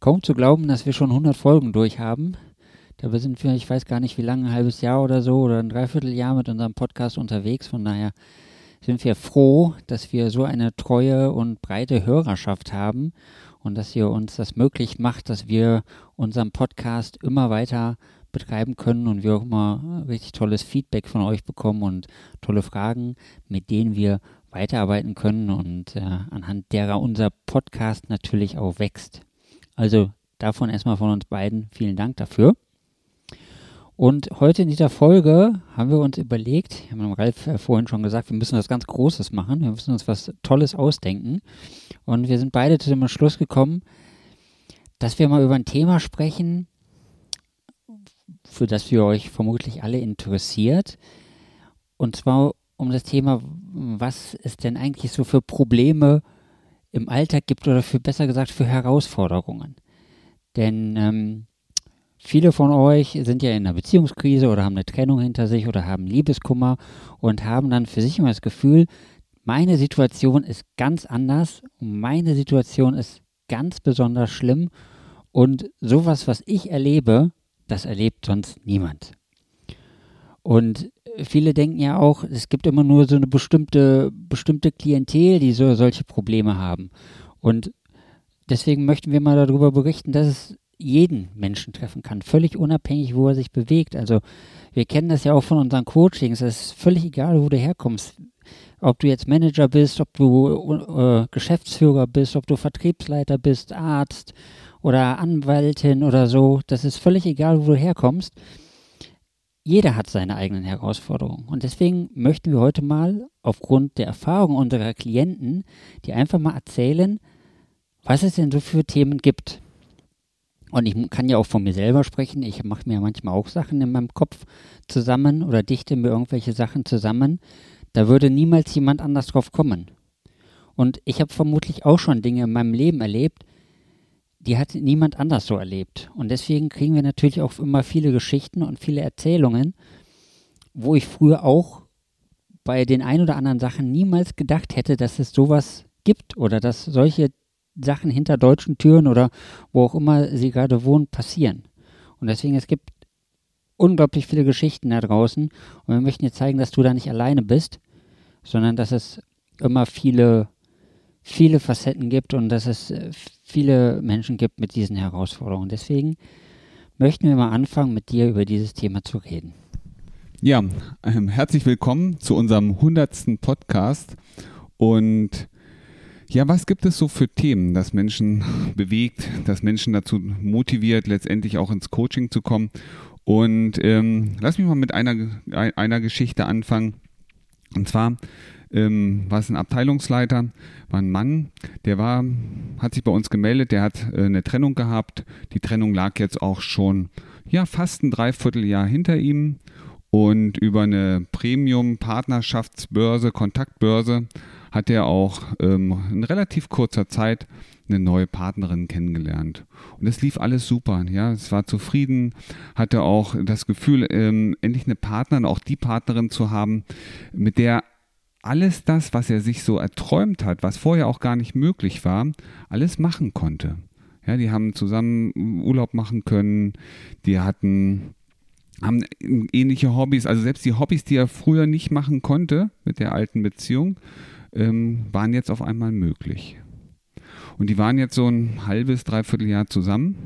Kaum zu glauben, dass wir schon 100 Folgen durch haben. Dabei sind wir, ich weiß gar nicht wie lange, ein halbes Jahr oder so oder ein Dreivierteljahr mit unserem Podcast unterwegs. Von daher sind wir froh, dass wir so eine treue und breite Hörerschaft haben und dass ihr uns das möglich macht, dass wir unseren Podcast immer weiter betreiben können und wir auch immer richtig tolles Feedback von euch bekommen und tolle Fragen, mit denen wir weiterarbeiten können und äh, anhand derer unser Podcast natürlich auch wächst. Also davon erstmal von uns beiden vielen Dank dafür. Und heute in dieser Folge haben wir uns überlegt, ich habe Ralf vorhin schon gesagt, wir müssen was ganz Großes machen, wir müssen uns was Tolles ausdenken. Und wir sind beide zu dem Schluss gekommen, dass wir mal über ein Thema sprechen, für das wir euch vermutlich alle interessiert. Und zwar um das Thema, was es denn eigentlich so für Probleme im Alltag gibt oder für besser gesagt für Herausforderungen. Denn ähm, viele von euch sind ja in einer Beziehungskrise oder haben eine Trennung hinter sich oder haben Liebeskummer und haben dann für sich immer das Gefühl, meine Situation ist ganz anders, meine Situation ist ganz besonders schlimm und sowas, was ich erlebe, das erlebt sonst niemand. Und viele denken ja auch, es gibt immer nur so eine bestimmte, bestimmte Klientel, die so solche Probleme haben. Und deswegen möchten wir mal darüber berichten, dass es jeden Menschen treffen kann, völlig unabhängig, wo er sich bewegt. Also wir kennen das ja auch von unseren Coachings. Es ist völlig egal, wo du herkommst. Ob du jetzt Manager bist, ob du äh, Geschäftsführer bist, ob du Vertriebsleiter bist, Arzt oder Anwältin oder so. Das ist völlig egal, wo du herkommst jeder hat seine eigenen Herausforderungen. Und deswegen möchten wir heute mal aufgrund der Erfahrung unserer Klienten, die einfach mal erzählen, was es denn so für Themen gibt. Und ich kann ja auch von mir selber sprechen. Ich mache mir manchmal auch Sachen in meinem Kopf zusammen oder dichte mir irgendwelche Sachen zusammen. Da würde niemals jemand anders drauf kommen. Und ich habe vermutlich auch schon Dinge in meinem Leben erlebt, die hat niemand anders so erlebt. Und deswegen kriegen wir natürlich auch immer viele Geschichten und viele Erzählungen, wo ich früher auch bei den ein oder anderen Sachen niemals gedacht hätte, dass es sowas gibt oder dass solche Sachen hinter deutschen Türen oder wo auch immer sie gerade wohnen, passieren. Und deswegen, es gibt unglaublich viele Geschichten da draußen und wir möchten dir zeigen, dass du da nicht alleine bist, sondern dass es immer viele, viele Facetten gibt und dass es äh, viele Menschen gibt mit diesen Herausforderungen. Deswegen möchten wir mal anfangen, mit dir über dieses Thema zu reden. Ja, ähm, herzlich willkommen zu unserem 100. Podcast. Und ja, was gibt es so für Themen, das Menschen bewegt, das Menschen dazu motiviert, letztendlich auch ins Coaching zu kommen? Und ähm, lass mich mal mit einer, einer Geschichte anfangen. Und zwar ähm, war es ein Abteilungsleiter, war ein Mann, der war, hat sich bei uns gemeldet, der hat äh, eine Trennung gehabt. Die Trennung lag jetzt auch schon, ja, fast ein Dreivierteljahr hinter ihm. Und über eine Premium-Partnerschaftsbörse, Kontaktbörse, hat er auch ähm, in relativ kurzer Zeit eine neue Partnerin kennengelernt. Und es lief alles super. Ja, es war zufrieden, hatte auch das Gefühl, ähm, endlich eine Partnerin, auch die Partnerin zu haben, mit der alles das, was er sich so erträumt hat, was vorher auch gar nicht möglich war, alles machen konnte. Ja, die haben zusammen Urlaub machen können, die hatten haben ähnliche Hobbys, also selbst die Hobbys, die er früher nicht machen konnte mit der alten Beziehung, ähm, waren jetzt auf einmal möglich. Und die waren jetzt so ein halbes, dreiviertel Jahr zusammen.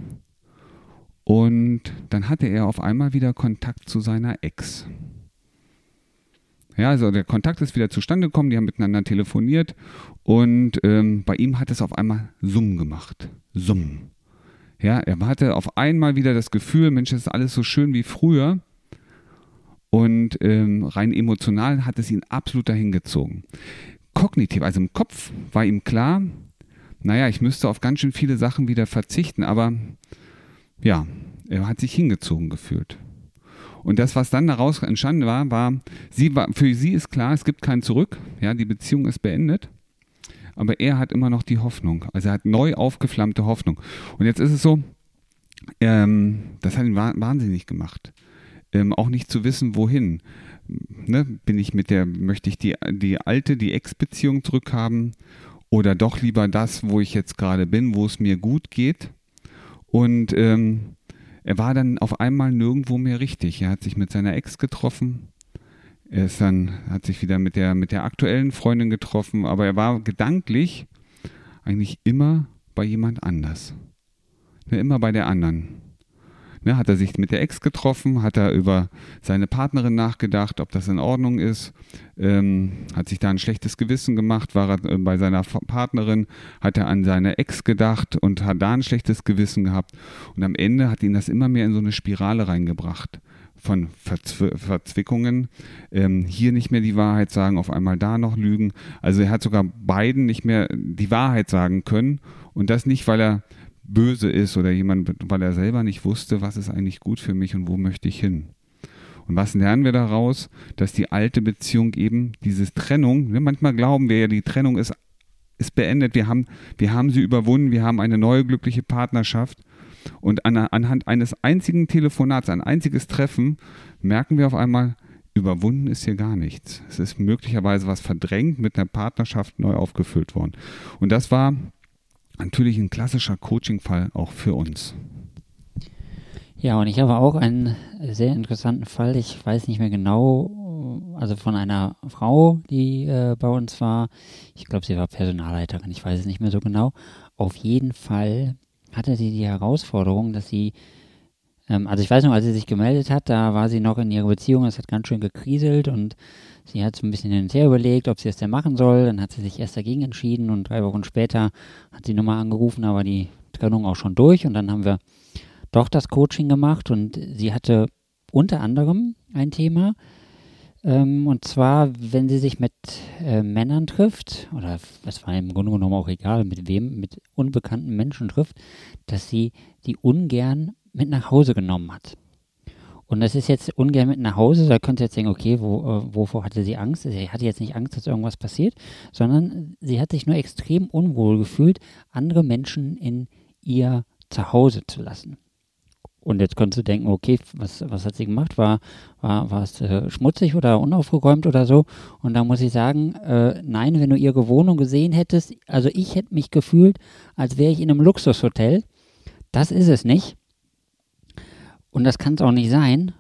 Und dann hatte er auf einmal wieder Kontakt zu seiner Ex. Ja, also der Kontakt ist wieder zustande gekommen, die haben miteinander telefoniert und ähm, bei ihm hat es auf einmal Summ gemacht. Summ. Ja, er hatte auf einmal wieder das Gefühl, Mensch, das ist alles so schön wie früher. Und ähm, rein emotional hat es ihn absolut dahin gezogen. Kognitiv, also im Kopf war ihm klar, naja, ich müsste auf ganz schön viele Sachen wieder verzichten, aber ja, er hat sich hingezogen gefühlt. Und das, was dann daraus entstanden war, war, sie war, für sie ist klar, es gibt kein Zurück, ja, die Beziehung ist beendet. Aber er hat immer noch die Hoffnung. Also er hat neu aufgeflammte Hoffnung. Und jetzt ist es so, ähm, das hat ihn wahnsinnig gemacht. Ähm, auch nicht zu wissen, wohin. Ne? Bin ich mit der, möchte ich die, die alte, die Ex-Beziehung zurückhaben oder doch lieber das, wo ich jetzt gerade bin, wo es mir gut geht? Und ähm, er war dann auf einmal nirgendwo mehr richtig. Er hat sich mit seiner Ex getroffen. Er ist dann, hat sich wieder mit der, mit der aktuellen Freundin getroffen, aber er war gedanklich eigentlich immer bei jemand anders. Immer bei der anderen. Ne, hat er sich mit der Ex getroffen, hat er über seine Partnerin nachgedacht, ob das in Ordnung ist, ähm, hat sich da ein schlechtes Gewissen gemacht, war er äh, bei seiner Partnerin, hat er an seine Ex gedacht und hat da ein schlechtes Gewissen gehabt. Und am Ende hat ihn das immer mehr in so eine Spirale reingebracht von Verzw Verzwickungen. Ähm, hier nicht mehr die Wahrheit sagen, auf einmal da noch lügen. Also er hat sogar beiden nicht mehr die Wahrheit sagen können. Und das nicht, weil er böse ist oder jemand, weil er selber nicht wusste, was ist eigentlich gut für mich und wo möchte ich hin. Und was lernen wir daraus? Dass die alte Beziehung eben, diese Trennung, ne, manchmal glauben wir ja, die Trennung ist, ist beendet, wir haben, wir haben sie überwunden, wir haben eine neue glückliche Partnerschaft. Und an, anhand eines einzigen Telefonats, ein einziges Treffen, merken wir auf einmal, überwunden ist hier gar nichts. Es ist möglicherweise was verdrängt mit einer Partnerschaft neu aufgefüllt worden. Und das war natürlich ein klassischer Coaching-Fall auch für uns. Ja, und ich habe auch einen sehr interessanten Fall. Ich weiß nicht mehr genau, also von einer Frau, die äh, bei uns war. Ich glaube, sie war Personalleiterin. Ich weiß es nicht mehr so genau. Auf jeden Fall hatte sie die Herausforderung, dass sie, ähm, also ich weiß noch, als sie sich gemeldet hat, da war sie noch in ihrer Beziehung. Es hat ganz schön gekriselt und Sie hat so ein bisschen hin und her überlegt, ob sie es denn machen soll. Dann hat sie sich erst dagegen entschieden und drei Wochen später hat sie nochmal angerufen, aber die Trennung auch schon durch. Und dann haben wir doch das Coaching gemacht und sie hatte unter anderem ein Thema. Ähm, und zwar, wenn sie sich mit äh, Männern trifft, oder es war im Grunde genommen auch egal, mit wem, mit unbekannten Menschen trifft, dass sie die ungern mit nach Hause genommen hat. Und das ist jetzt ungern mit nach Hause. Da könnt ihr jetzt denken, okay, wo, äh, wovor hatte sie Angst? Sie hatte jetzt nicht Angst, dass irgendwas passiert, sondern sie hat sich nur extrem unwohl gefühlt, andere Menschen in ihr Zuhause zu lassen. Und jetzt könntest du denken, okay, was, was hat sie gemacht? War, war, war es äh, schmutzig oder unaufgeräumt oder so? Und da muss ich sagen, äh, nein, wenn du ihre Wohnung gesehen hättest, also ich hätte mich gefühlt, als wäre ich in einem Luxushotel. Das ist es nicht. Und das kann es auch nicht sein.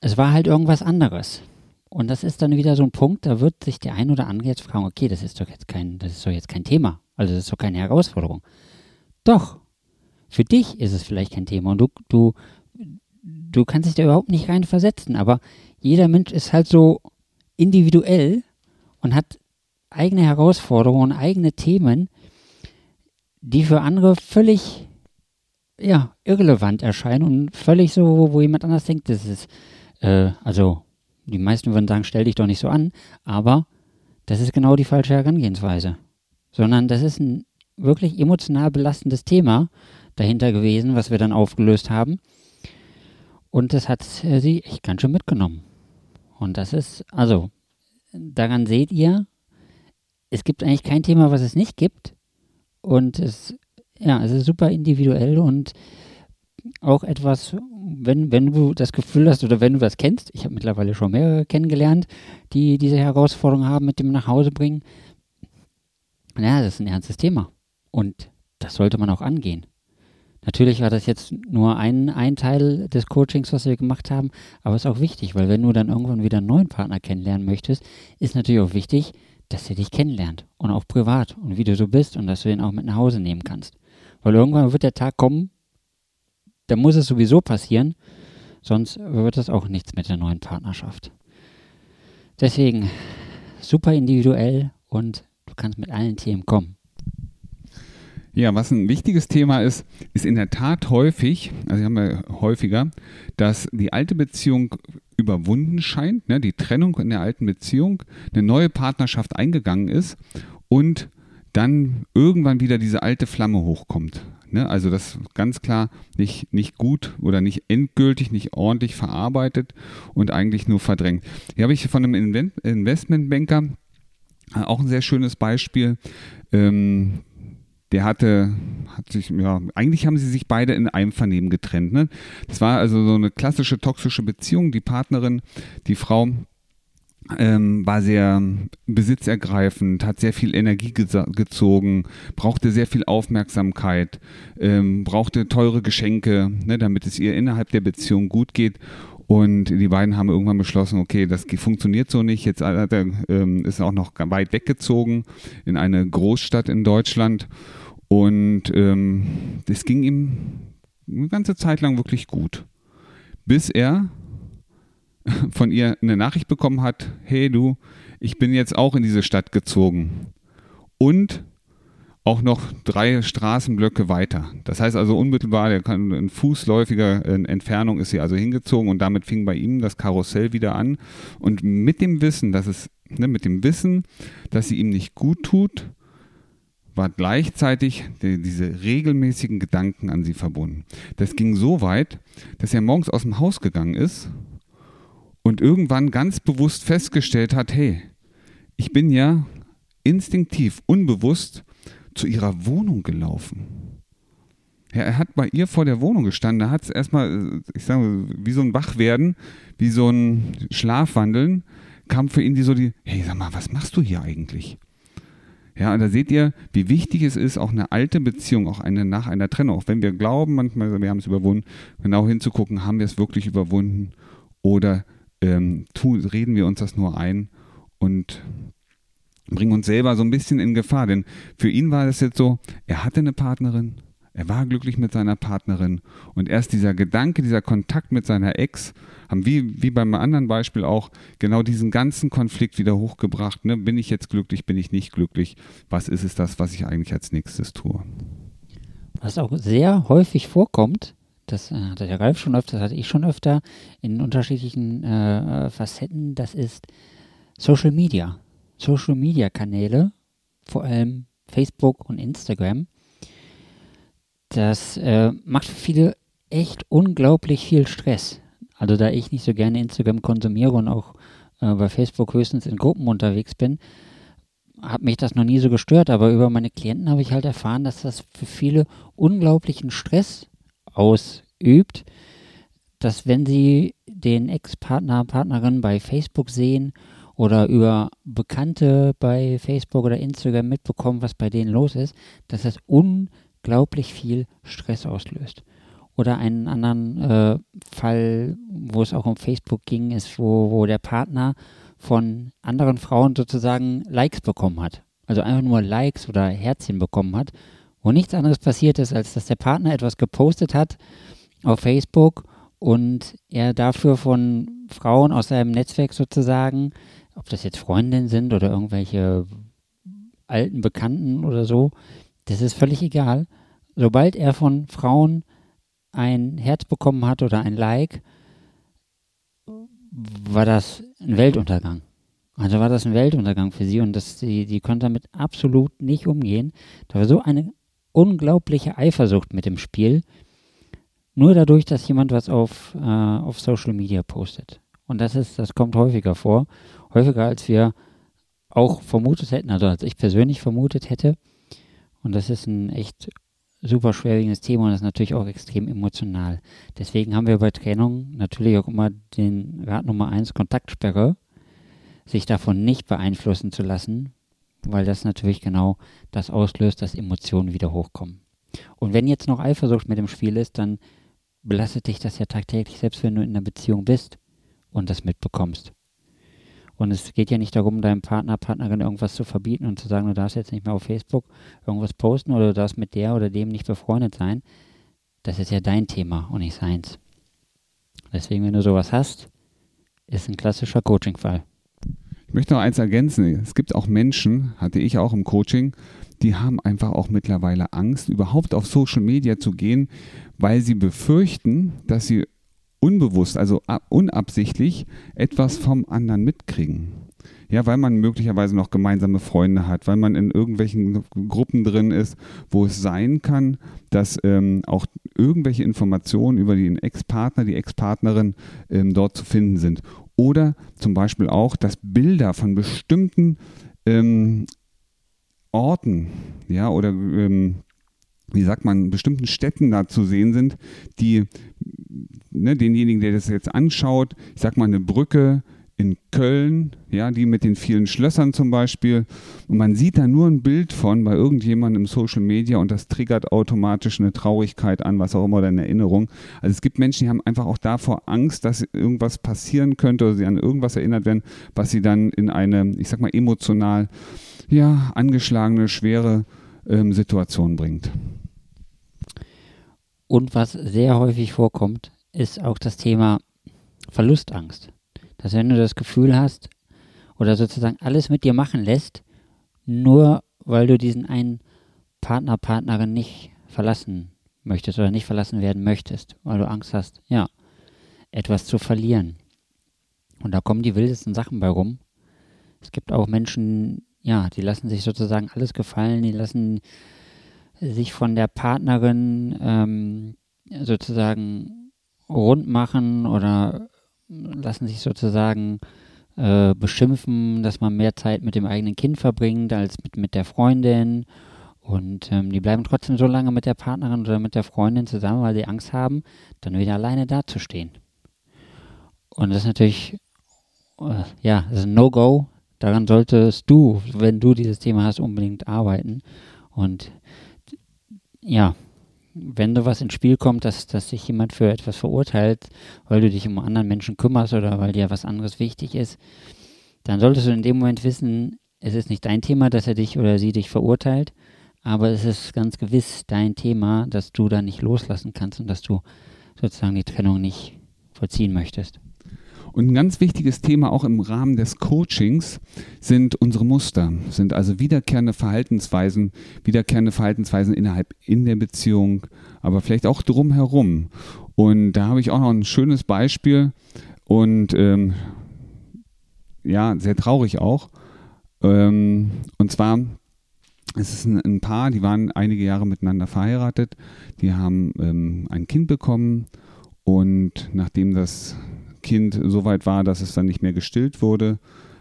Es war halt irgendwas anderes. Und das ist dann wieder so ein Punkt, da wird sich der ein oder andere jetzt fragen, okay, das ist doch jetzt kein, das ist doch jetzt kein Thema. Also das ist doch keine Herausforderung. Doch, für dich ist es vielleicht kein Thema und du, du, du kannst dich da überhaupt nicht rein versetzen, aber jeder Mensch ist halt so individuell und hat eigene Herausforderungen, eigene Themen, die für andere völlig ja, irrelevant erscheinen und völlig so, wo jemand anders denkt, das ist, äh, also die meisten würden sagen, stell dich doch nicht so an, aber das ist genau die falsche Herangehensweise. Sondern das ist ein wirklich emotional belastendes Thema dahinter gewesen, was wir dann aufgelöst haben. Und das hat sie echt ganz schön mitgenommen. Und das ist, also, daran seht ihr, es gibt eigentlich kein Thema, was es nicht gibt. Und es ja, es ist super individuell und auch etwas, wenn, wenn du das Gefühl hast oder wenn du das kennst, ich habe mittlerweile schon mehrere kennengelernt, die diese Herausforderung haben mit dem nach Hause bringen. Ja, das ist ein ernstes Thema. Und das sollte man auch angehen. Natürlich war das jetzt nur ein, ein Teil des Coachings, was wir gemacht haben, aber es ist auch wichtig, weil wenn du dann irgendwann wieder einen neuen Partner kennenlernen möchtest, ist natürlich auch wichtig, dass er dich kennenlernt und auch privat und wie du so bist und dass du ihn auch mit nach Hause nehmen kannst. Weil irgendwann wird der Tag kommen, da muss es sowieso passieren, sonst wird es auch nichts mit der neuen Partnerschaft. Deswegen super individuell und du kannst mit allen Themen kommen. Ja, was ein wichtiges Thema ist, ist in der Tat häufig, also haben wir häufiger, dass die alte Beziehung überwunden scheint, ne, die Trennung in der alten Beziehung, eine neue Partnerschaft eingegangen ist und dann irgendwann wieder diese alte Flamme hochkommt. Ne? Also das ganz klar nicht, nicht gut oder nicht endgültig, nicht ordentlich verarbeitet und eigentlich nur verdrängt. Hier habe ich von einem Investmentbanker äh, auch ein sehr schönes Beispiel. Ähm, der hatte, hat sich, ja, eigentlich haben sie sich beide in einem Vernehmen getrennt. Ne? Das war also so eine klassische toxische Beziehung. Die Partnerin, die Frau, ähm, war sehr besitzergreifend, hat sehr viel Energie gezogen, brauchte sehr viel Aufmerksamkeit, ähm, brauchte teure Geschenke, ne, damit es ihr innerhalb der Beziehung gut geht. Und die beiden haben irgendwann beschlossen, okay, das funktioniert so nicht. Jetzt er, ähm, ist er auch noch weit weggezogen in eine Großstadt in Deutschland. Und ähm, ging ihm eine ganze Zeit lang wirklich gut. Bis er von ihr eine Nachricht bekommen hat, hey du, ich bin jetzt auch in diese Stadt gezogen. Und auch noch drei Straßenblöcke weiter. Das heißt also unmittelbar, der kann in fußläufiger Entfernung ist sie also hingezogen und damit fing bei ihm das Karussell wieder an. Und mit dem Wissen, dass es, ne, mit dem Wissen, dass sie ihm nicht gut tut, war gleichzeitig die, diese regelmäßigen Gedanken an sie verbunden. Das ging so weit, dass er morgens aus dem Haus gegangen ist und irgendwann ganz bewusst festgestellt hat, hey, ich bin ja instinktiv, unbewusst zu ihrer Wohnung gelaufen. Ja, er hat bei ihr vor der Wohnung gestanden, da hat es erstmal, ich sage, wie so ein Wachwerden, wie so ein Schlafwandeln, kam für ihn die so die, hey, sag mal, was machst du hier eigentlich? Ja, und da seht ihr, wie wichtig es ist, auch eine alte Beziehung, auch eine nach einer Trennung, auch wenn wir glauben, manchmal, wir haben es überwunden, genau hinzugucken, haben wir es wirklich überwunden oder ähm, tun, reden wir uns das nur ein und bringen uns selber so ein bisschen in Gefahr. Denn für ihn war es jetzt so, er hatte eine Partnerin, er war glücklich mit seiner Partnerin und erst dieser Gedanke, dieser Kontakt mit seiner Ex haben wie, wie beim anderen Beispiel auch genau diesen ganzen Konflikt wieder hochgebracht. Ne? Bin ich jetzt glücklich, bin ich nicht glücklich? Was ist es das, was ich eigentlich als nächstes tue? Was auch sehr häufig vorkommt, das äh, hatte der Ralf schon öfter, das hatte ich schon öfter in unterschiedlichen äh, äh, Facetten, das ist Social Media. Social Media Kanäle, vor allem Facebook und Instagram. Das äh, macht für viele echt unglaublich viel Stress. Also da ich nicht so gerne Instagram konsumiere und auch äh, bei Facebook höchstens in Gruppen unterwegs bin, hat mich das noch nie so gestört, aber über meine Klienten habe ich halt erfahren, dass das für viele unglaublichen Stress ausübt, dass wenn sie den Ex-Partner, Partnerin bei Facebook sehen oder über Bekannte bei Facebook oder Instagram mitbekommen, was bei denen los ist, dass das unglaublich viel Stress auslöst. Oder einen anderen äh, Fall, wo es auch um Facebook ging, ist, wo, wo der Partner von anderen Frauen sozusagen Likes bekommen hat. Also einfach nur Likes oder Herzchen bekommen hat wo nichts anderes passiert ist, als dass der Partner etwas gepostet hat auf Facebook und er dafür von Frauen aus seinem Netzwerk sozusagen, ob das jetzt Freundinnen sind oder irgendwelche alten Bekannten oder so, das ist völlig egal. Sobald er von Frauen ein Herz bekommen hat oder ein Like, war das ein Weltuntergang. Also war das ein Weltuntergang für sie und das, die, die konnte damit absolut nicht umgehen. Da war so eine unglaubliche Eifersucht mit dem Spiel, nur dadurch, dass jemand was auf, äh, auf Social Media postet. Und das ist, das kommt häufiger vor, häufiger als wir auch vermutet hätten, also als ich persönlich vermutet hätte. Und das ist ein echt super schwerwiegendes Thema und das ist natürlich auch extrem emotional. Deswegen haben wir bei Trennung natürlich auch immer den Rat Nummer 1 Kontaktsperre, sich davon nicht beeinflussen zu lassen, weil das natürlich genau das auslöst, dass Emotionen wieder hochkommen. Und wenn jetzt noch Eifersucht mit dem Spiel ist, dann belastet dich das ja tagtäglich, selbst wenn du in einer Beziehung bist und das mitbekommst. Und es geht ja nicht darum, deinem Partner, Partnerin irgendwas zu verbieten und zu sagen, du darfst jetzt nicht mehr auf Facebook irgendwas posten oder du darfst mit der oder dem nicht befreundet sein. Das ist ja dein Thema und nicht seins. Deswegen, wenn du sowas hast, ist ein klassischer Coaching-Fall. Ich möchte noch eins ergänzen. Es gibt auch Menschen, hatte ich auch im Coaching, die haben einfach auch mittlerweile Angst, überhaupt auf Social Media zu gehen, weil sie befürchten, dass sie unbewusst, also unabsichtlich etwas vom anderen mitkriegen. Ja, weil man möglicherweise noch gemeinsame Freunde hat, weil man in irgendwelchen Gruppen drin ist, wo es sein kann, dass ähm, auch irgendwelche Informationen über den Ex-Partner, die Ex-Partnerin ähm, dort zu finden sind. Oder zum Beispiel auch, dass Bilder von bestimmten ähm, Orten, ja, oder ähm, wie sagt man, bestimmten Städten da zu sehen sind, die ne, denjenigen, der das jetzt anschaut, ich sag mal eine Brücke in Köln, ja, die mit den vielen Schlössern zum Beispiel. Und man sieht da nur ein Bild von bei irgendjemandem im Social Media und das triggert automatisch eine Traurigkeit an, was auch immer, oder eine Erinnerung. Also es gibt Menschen, die haben einfach auch davor Angst, dass irgendwas passieren könnte oder sie an irgendwas erinnert werden, was sie dann in eine, ich sag mal, emotional, ja, angeschlagene, schwere ähm, Situation bringt. Und was sehr häufig vorkommt, ist auch das Thema Verlustangst. Dass wenn du das Gefühl hast oder sozusagen alles mit dir machen lässt, nur weil du diesen einen Partner, Partnerin nicht verlassen möchtest oder nicht verlassen werden möchtest, weil du Angst hast, ja, etwas zu verlieren. Und da kommen die wildesten Sachen bei rum. Es gibt auch Menschen, ja, die lassen sich sozusagen alles gefallen, die lassen sich von der Partnerin ähm, sozusagen rund machen oder lassen sich sozusagen äh, beschimpfen, dass man mehr Zeit mit dem eigenen Kind verbringt als mit, mit der Freundin. Und ähm, die bleiben trotzdem so lange mit der Partnerin oder mit der Freundin zusammen, weil sie Angst haben, dann wieder alleine dazustehen. Und das ist natürlich, äh, ja, das ist ein No-Go. Daran solltest du, wenn du dieses Thema hast, unbedingt arbeiten. Und ja, wenn du was ins Spiel kommt, dass, dass sich jemand für etwas verurteilt, weil du dich um anderen Menschen kümmerst oder weil dir was anderes wichtig ist, dann solltest du in dem Moment wissen, es ist nicht dein Thema, dass er dich oder sie dich verurteilt, aber es ist ganz gewiss dein Thema, dass du da nicht loslassen kannst und dass du sozusagen die Trennung nicht vollziehen möchtest. Und ein ganz wichtiges Thema auch im Rahmen des Coachings sind unsere Muster, sind also wiederkehrende Verhaltensweisen, wiederkehrende Verhaltensweisen innerhalb in der Beziehung, aber vielleicht auch drumherum. Und da habe ich auch noch ein schönes Beispiel und ähm, ja, sehr traurig auch. Ähm, und zwar es ist ein, ein, Paar, die waren einige Jahre miteinander verheiratet, die haben ähm, ein Kind bekommen und nachdem das Kind so weit war, dass es dann nicht mehr gestillt wurde,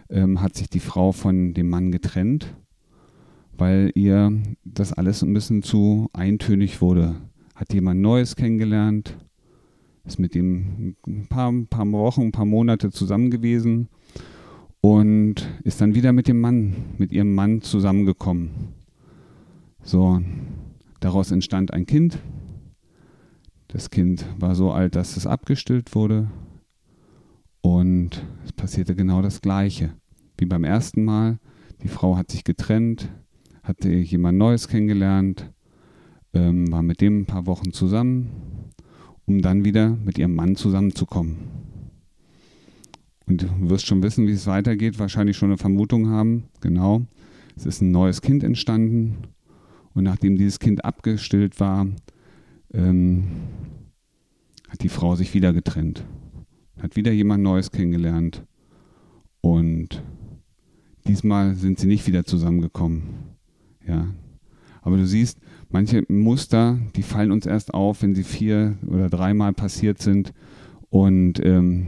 ähm, hat sich die Frau von dem Mann getrennt, weil ihr das alles ein bisschen zu eintönig wurde. Hat jemand Neues kennengelernt, ist mit ihm ein paar, ein paar Wochen, ein paar Monate zusammen gewesen und ist dann wieder mit dem Mann, mit ihrem Mann zusammengekommen. So, daraus entstand ein Kind. Das Kind war so alt, dass es abgestillt wurde. Und es passierte genau das Gleiche. Wie beim ersten Mal. Die Frau hat sich getrennt, hatte jemand Neues kennengelernt, ähm, war mit dem ein paar Wochen zusammen, um dann wieder mit ihrem Mann zusammenzukommen. Und du wirst schon wissen, wie es weitergeht, wahrscheinlich schon eine Vermutung haben. Genau, es ist ein neues Kind entstanden. Und nachdem dieses Kind abgestillt war, ähm, hat die Frau sich wieder getrennt hat wieder jemand Neues kennengelernt und diesmal sind sie nicht wieder zusammengekommen. Ja. Aber du siehst, manche Muster, die fallen uns erst auf, wenn sie vier oder dreimal passiert sind und ähm,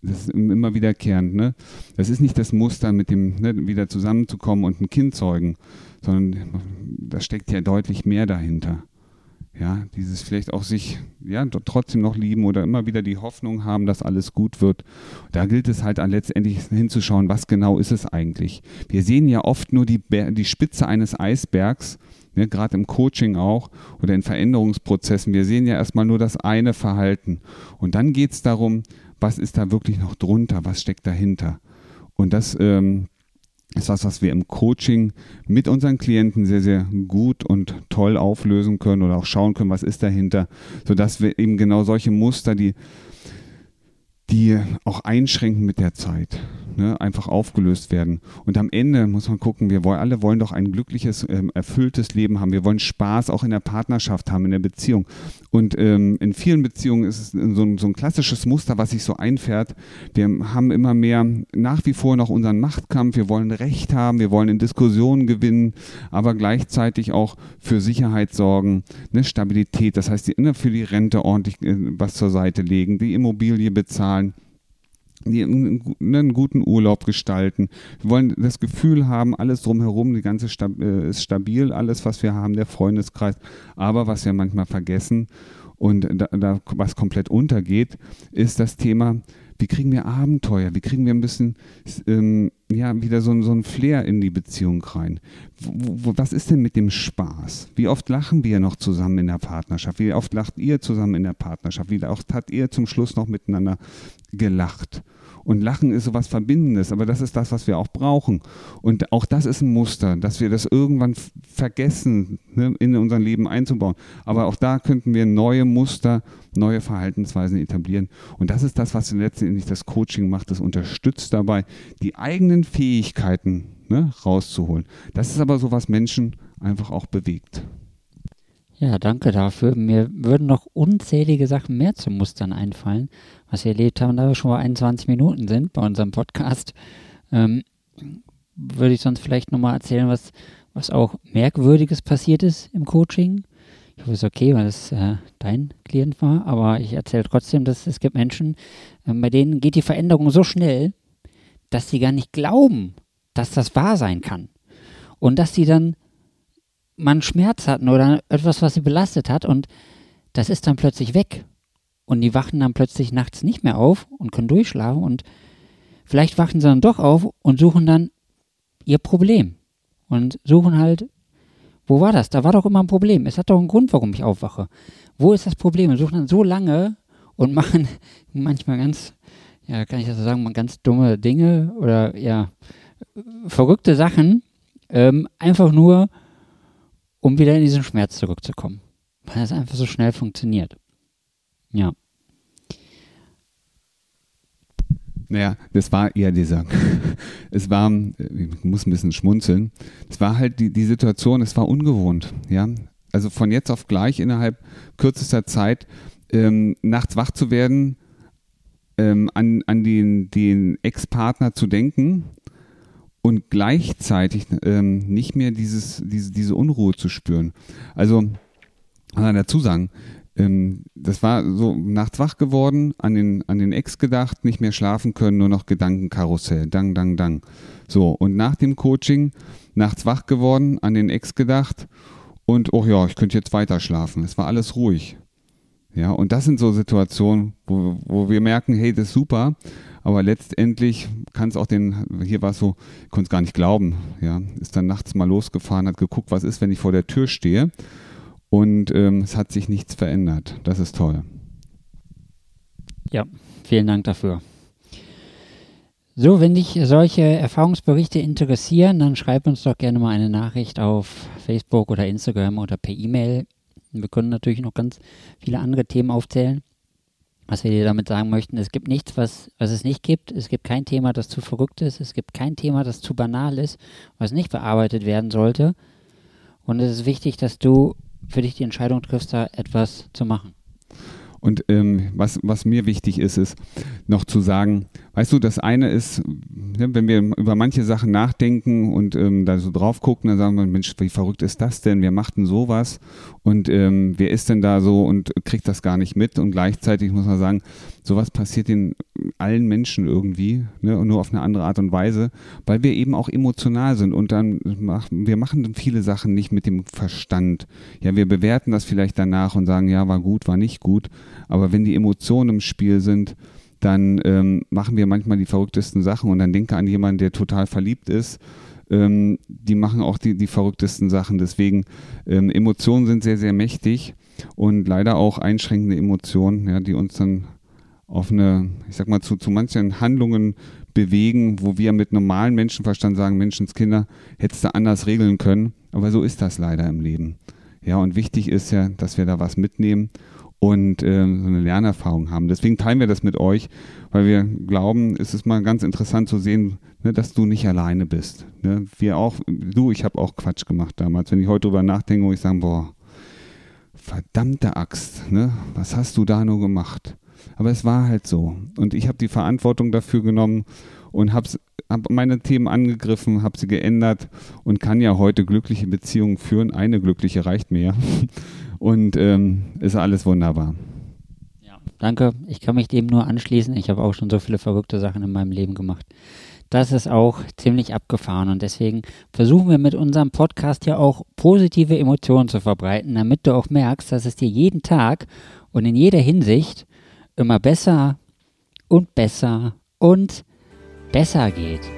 das ist immer wiederkehrend. Ne? Das ist nicht das Muster, mit dem ne, wieder zusammenzukommen und ein Kind zeugen, sondern da steckt ja deutlich mehr dahinter ja, dieses vielleicht auch sich ja trotzdem noch lieben oder immer wieder die Hoffnung haben, dass alles gut wird. Da gilt es halt letztendlich hinzuschauen, was genau ist es eigentlich. Wir sehen ja oft nur die, die Spitze eines Eisbergs, ne, gerade im Coaching auch oder in Veränderungsprozessen. Wir sehen ja erstmal nur das eine Verhalten. Und dann geht es darum, was ist da wirklich noch drunter, was steckt dahinter. Und das ähm, ist was, was wir im Coaching mit unseren Klienten sehr, sehr gut und toll auflösen können oder auch schauen können, was ist dahinter, sodass wir eben genau solche Muster, die, die auch einschränken mit der Zeit. Ne, einfach aufgelöst werden. Und am Ende muss man gucken, wir wollen, alle wollen doch ein glückliches, ähm, erfülltes Leben haben. Wir wollen Spaß auch in der Partnerschaft haben, in der Beziehung. Und ähm, in vielen Beziehungen ist es so ein, so ein klassisches Muster, was sich so einfährt. Wir haben immer mehr nach wie vor noch unseren Machtkampf. Wir wollen Recht haben, wir wollen in Diskussionen gewinnen, aber gleichzeitig auch für Sicherheit sorgen, ne, Stabilität. Das heißt, die, ne, für die Rente ordentlich äh, was zur Seite legen, die Immobilie bezahlen einen guten Urlaub gestalten. Wir wollen das Gefühl haben, alles drumherum, die ganze Stab äh, ist stabil, alles, was wir haben, der Freundeskreis. Aber was wir manchmal vergessen und da, da was komplett untergeht, ist das Thema, wie kriegen wir Abenteuer, wie kriegen wir ein bisschen ähm, ja, wieder so, so ein Flair in die Beziehung rein. Wo, was ist denn mit dem Spaß? Wie oft lachen wir noch zusammen in der Partnerschaft? Wie oft lacht ihr zusammen in der Partnerschaft? Wie oft hat ihr zum Schluss noch miteinander gelacht? Und Lachen ist so was Verbindendes, aber das ist das, was wir auch brauchen. Und auch das ist ein Muster, dass wir das irgendwann vergessen, ne, in unser Leben einzubauen. Aber auch da könnten wir neue Muster, neue Verhaltensweisen etablieren. Und das ist das, was letztendlich das Coaching macht. Das unterstützt dabei, die eigenen Fähigkeiten ne, rauszuholen. Das ist aber so, was Menschen einfach auch bewegt. Ja, danke dafür. Mir würden noch unzählige Sachen mehr zu Mustern einfallen, was wir erlebt haben, da wir schon mal 21 Minuten sind bei unserem Podcast. Ähm, würde ich sonst vielleicht nochmal erzählen, was, was auch Merkwürdiges passiert ist im Coaching. Ich hoffe, es ist okay, weil es äh, dein Klient war, aber ich erzähle trotzdem, dass es gibt Menschen, äh, bei denen geht die Veränderung so schnell, dass sie gar nicht glauben, dass das wahr sein kann. Und dass sie dann man Schmerz hatten oder etwas, was sie belastet hat und das ist dann plötzlich weg. Und die wachen dann plötzlich nachts nicht mehr auf und können durchschlafen und vielleicht wachen sie dann doch auf und suchen dann ihr Problem. Und suchen halt, wo war das? Da war doch immer ein Problem. Es hat doch einen Grund, warum ich aufwache. Wo ist das Problem? Und suchen dann so lange und machen manchmal ganz, ja, kann ich das so sagen, ganz dumme Dinge oder ja, verrückte Sachen, ähm, einfach nur, um wieder in diesen Schmerz zurückzukommen. Weil es einfach so schnell funktioniert. Ja. Naja, das war eher dieser, es war, ich muss ein bisschen schmunzeln, es war halt die, die Situation, es war ungewohnt, ja. Also von jetzt auf gleich innerhalb kürzester Zeit ähm, nachts wach zu werden, ähm, an, an den, den Ex-Partner zu denken und gleichzeitig ähm, nicht mehr dieses, diese, diese Unruhe zu spüren. Also, kann man dazu sagen, ähm, das war so nachts wach geworden, an den, an den Ex gedacht, nicht mehr schlafen können, nur noch Gedankenkarussell, dang, dang, dang. So, und nach dem Coaching nachts wach geworden, an den Ex gedacht und, oh ja, ich könnte jetzt weiter schlafen. Es war alles ruhig. Ja, und das sind so Situationen, wo, wo wir merken, hey, das ist super, aber letztendlich kann es auch den, hier war es so, ich konnte es gar nicht glauben, ja, ist dann nachts mal losgefahren, hat geguckt, was ist, wenn ich vor der Tür stehe und ähm, es hat sich nichts verändert. Das ist toll. Ja, vielen Dank dafür. So, wenn dich solche Erfahrungsberichte interessieren, dann schreib uns doch gerne mal eine Nachricht auf Facebook oder Instagram oder per E-Mail. Wir können natürlich noch ganz viele andere Themen aufzählen. Was wir dir damit sagen möchten, es gibt nichts, was, was es nicht gibt. Es gibt kein Thema, das zu verrückt ist. Es gibt kein Thema, das zu banal ist, was nicht bearbeitet werden sollte. Und es ist wichtig, dass du für dich die Entscheidung triffst, da etwas zu machen. Und ähm, was, was mir wichtig ist, ist noch zu sagen, weißt du, das eine ist, ne, wenn wir über manche Sachen nachdenken und ähm, da so drauf gucken, dann sagen wir, Mensch, wie verrückt ist das denn? Wer macht denn sowas? Und ähm, wer ist denn da so und kriegt das gar nicht mit? Und gleichzeitig muss man sagen, sowas passiert in allen Menschen irgendwie, ne, nur auf eine andere Art und Weise, weil wir eben auch emotional sind und dann machen wir machen viele Sachen nicht mit dem Verstand. Ja, wir bewerten das vielleicht danach und sagen, ja, war gut, war nicht gut, aber wenn die Emotionen im Spiel sind, dann ähm, machen wir manchmal die verrücktesten Sachen und dann denke an jemanden, der total verliebt ist. Ähm, die machen auch die, die verrücktesten Sachen. Deswegen, ähm, Emotionen sind sehr, sehr mächtig und leider auch einschränkende Emotionen, ja, die uns dann auf eine, ich sag mal, zu, zu manchen Handlungen bewegen, wo wir mit normalem Menschenverstand sagen, Menschenskinder hättest du anders regeln können. Aber so ist das leider im Leben. Ja, und wichtig ist ja, dass wir da was mitnehmen und äh, so eine Lernerfahrung haben. Deswegen teilen wir das mit euch, weil wir glauben, es ist mal ganz interessant zu sehen, ne, dass du nicht alleine bist. Ne? Wir auch, du, ich habe auch Quatsch gemacht damals. Wenn ich heute drüber nachdenke, wo ich sage, boah, verdammte Axt, ne? was hast du da nur gemacht? Aber es war halt so. Und ich habe die Verantwortung dafür genommen und habe hab meine Themen angegriffen, habe sie geändert und kann ja heute glückliche Beziehungen führen. Eine glückliche reicht mir. Und ähm, ist alles wunderbar. Ja, danke. Ich kann mich dem nur anschließen. Ich habe auch schon so viele verrückte Sachen in meinem Leben gemacht. Das ist auch ziemlich abgefahren und deswegen versuchen wir mit unserem Podcast ja auch positive Emotionen zu verbreiten, damit du auch merkst, dass es dir jeden Tag und in jeder Hinsicht immer besser und besser und besser geht.